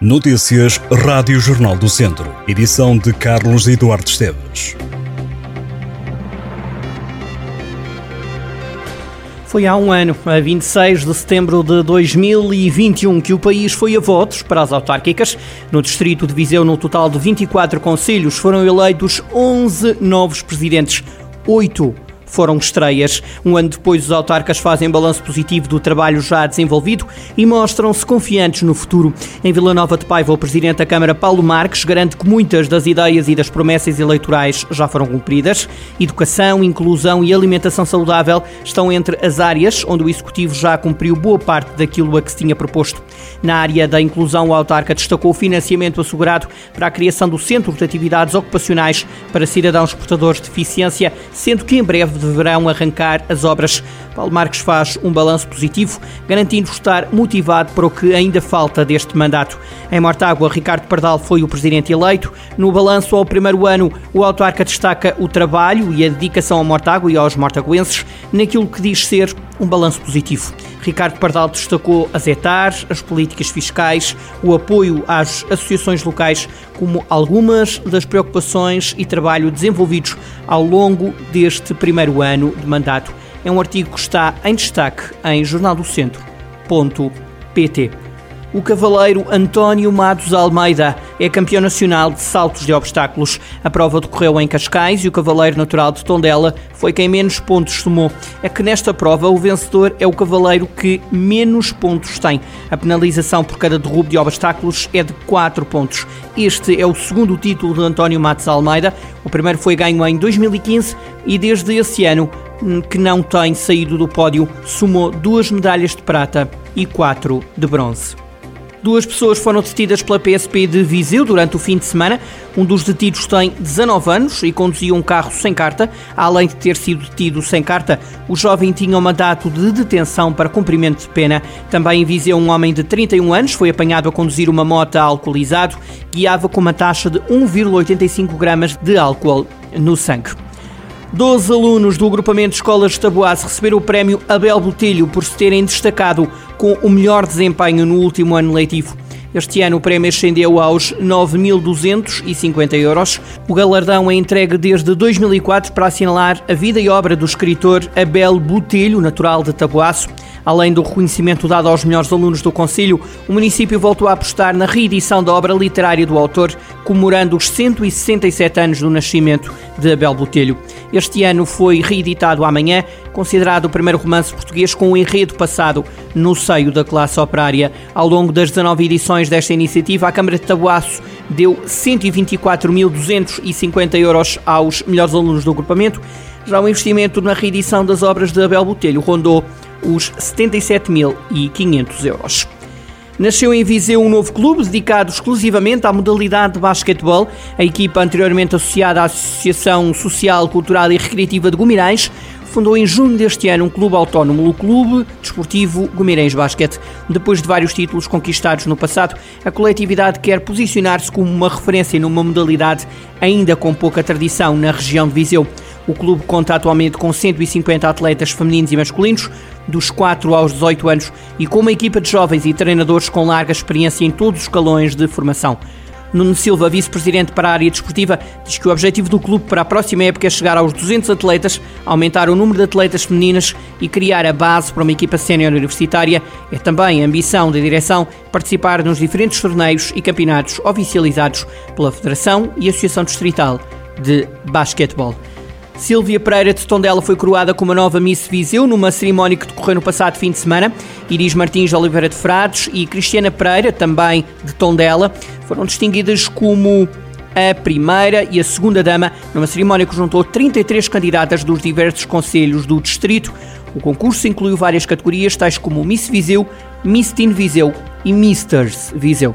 Notícias Rádio Jornal do Centro. Edição de Carlos Eduardo Esteves. Foi há um ano, a 26 de setembro de 2021, que o país foi a votos para as autárquicas. No distrito de Viseu, no total de 24 conselhos, foram eleitos 11 novos presidentes. Oito foram estreias. Um ano depois, os autarcas fazem balanço positivo do trabalho já desenvolvido e mostram-se confiantes no futuro. Em Vila Nova de Paiva, o presidente da Câmara, Paulo Marques, garante que muitas das ideias e das promessas eleitorais já foram cumpridas. Educação, inclusão e alimentação saudável estão entre as áreas onde o executivo já cumpriu boa parte daquilo a que se tinha proposto. Na área da inclusão, o autarca destacou o financiamento assegurado para a criação do Centro de Atividades Ocupacionais para cidadãos portadores de deficiência, sendo que em breve deverão arrancar as obras. Paulo Marques faz um balanço positivo, garantindo estar motivado para o que ainda falta deste mandato. Em Mortágua, Ricardo Pardal foi o presidente eleito. No balanço ao primeiro ano, o autarca destaca o trabalho e a dedicação ao Mortágua e aos mortaguenses naquilo que diz ser um balanço positivo. Ricardo Pardal destacou as ETAR, as políticas fiscais, o apoio às associações locais como algumas das preocupações e trabalho desenvolvidos ao longo deste primeiro ano de mandato. É um artigo que está em destaque em jornaldocentro.pt. O cavaleiro António Matos Almeida é campeão nacional de saltos de obstáculos. A prova decorreu em Cascais e o cavaleiro natural de Tondela foi quem menos pontos somou. É que nesta prova o vencedor é o cavaleiro que menos pontos tem. A penalização por cada derrubo de obstáculos é de 4 pontos. Este é o segundo título de António Matos Almeida. O primeiro foi ganho em 2015 e desde esse ano hum, que não tem saído do pódio, somou duas medalhas de prata e quatro de bronze. Duas pessoas foram detidas pela PSP de Viseu durante o fim de semana. Um dos detidos tem 19 anos e conduzia um carro sem carta. Além de ter sido detido sem carta, o jovem tinha um mandato de detenção para cumprimento de pena. Também em Viseu, um homem de 31 anos foi apanhado a conduzir uma moto alcoolizado. Guiava com uma taxa de 1,85 gramas de álcool no sangue. Doze alunos do agrupamento escolas de Taboase receberam o prémio Abel Botelho por se terem destacado com o melhor desempenho no último ano letivo. Este ano o prémio ascendeu aos 9.250 euros. O galardão é entregue desde 2004 para assinalar a vida e obra do escritor Abel Botelho, natural de Taboaço. Além do reconhecimento dado aos melhores alunos do Conselho, o município voltou a apostar na reedição da obra literária do autor, comemorando os 167 anos do nascimento de Abel Botelho. Este ano foi reeditado amanhã, considerado o primeiro romance português com um enredo passado no seio da classe operária. Ao longo das 19 edições desta iniciativa, a Câmara de Tabuaço deu 124.250 euros aos melhores alunos do agrupamento. Já o investimento na reedição das obras de Abel Botelho rondou os 77.500 euros. Nasceu em Viseu um novo clube dedicado exclusivamente à modalidade de basquetebol. A equipa anteriormente associada à Associação Social, Cultural e Recreativa de Gumirães fundou em junho deste ano um clube autónomo, o Clube Desportivo Gumirães Basquete. Depois de vários títulos conquistados no passado, a coletividade quer posicionar-se como uma referência numa modalidade ainda com pouca tradição na região de Viseu. O clube conta atualmente com 150 atletas femininos e masculinos, dos 4 aos 18 anos, e com uma equipa de jovens e treinadores com larga experiência em todos os escalões de formação. Nuno Silva, vice-presidente para a área desportiva, diz que o objetivo do clube para a próxima época é chegar aos 200 atletas, aumentar o número de atletas femininas e criar a base para uma equipa sénior universitária. É também a ambição da direção participar nos diferentes torneios e campeonatos oficializados pela Federação e Associação Distrital de Basquetebol. Silvia Pereira de Tondela foi coroada como a nova Miss Viseu numa cerimónia que decorreu no passado fim de semana. Iris Martins de Oliveira de Frades e Cristiana Pereira, também de Tondela, foram distinguidas como a primeira e a segunda dama numa cerimónia que juntou 33 candidatas dos diversos conselhos do distrito. O concurso incluiu várias categorias, tais como Miss Viseu, Miss Teen Viseu e Misters Viseu.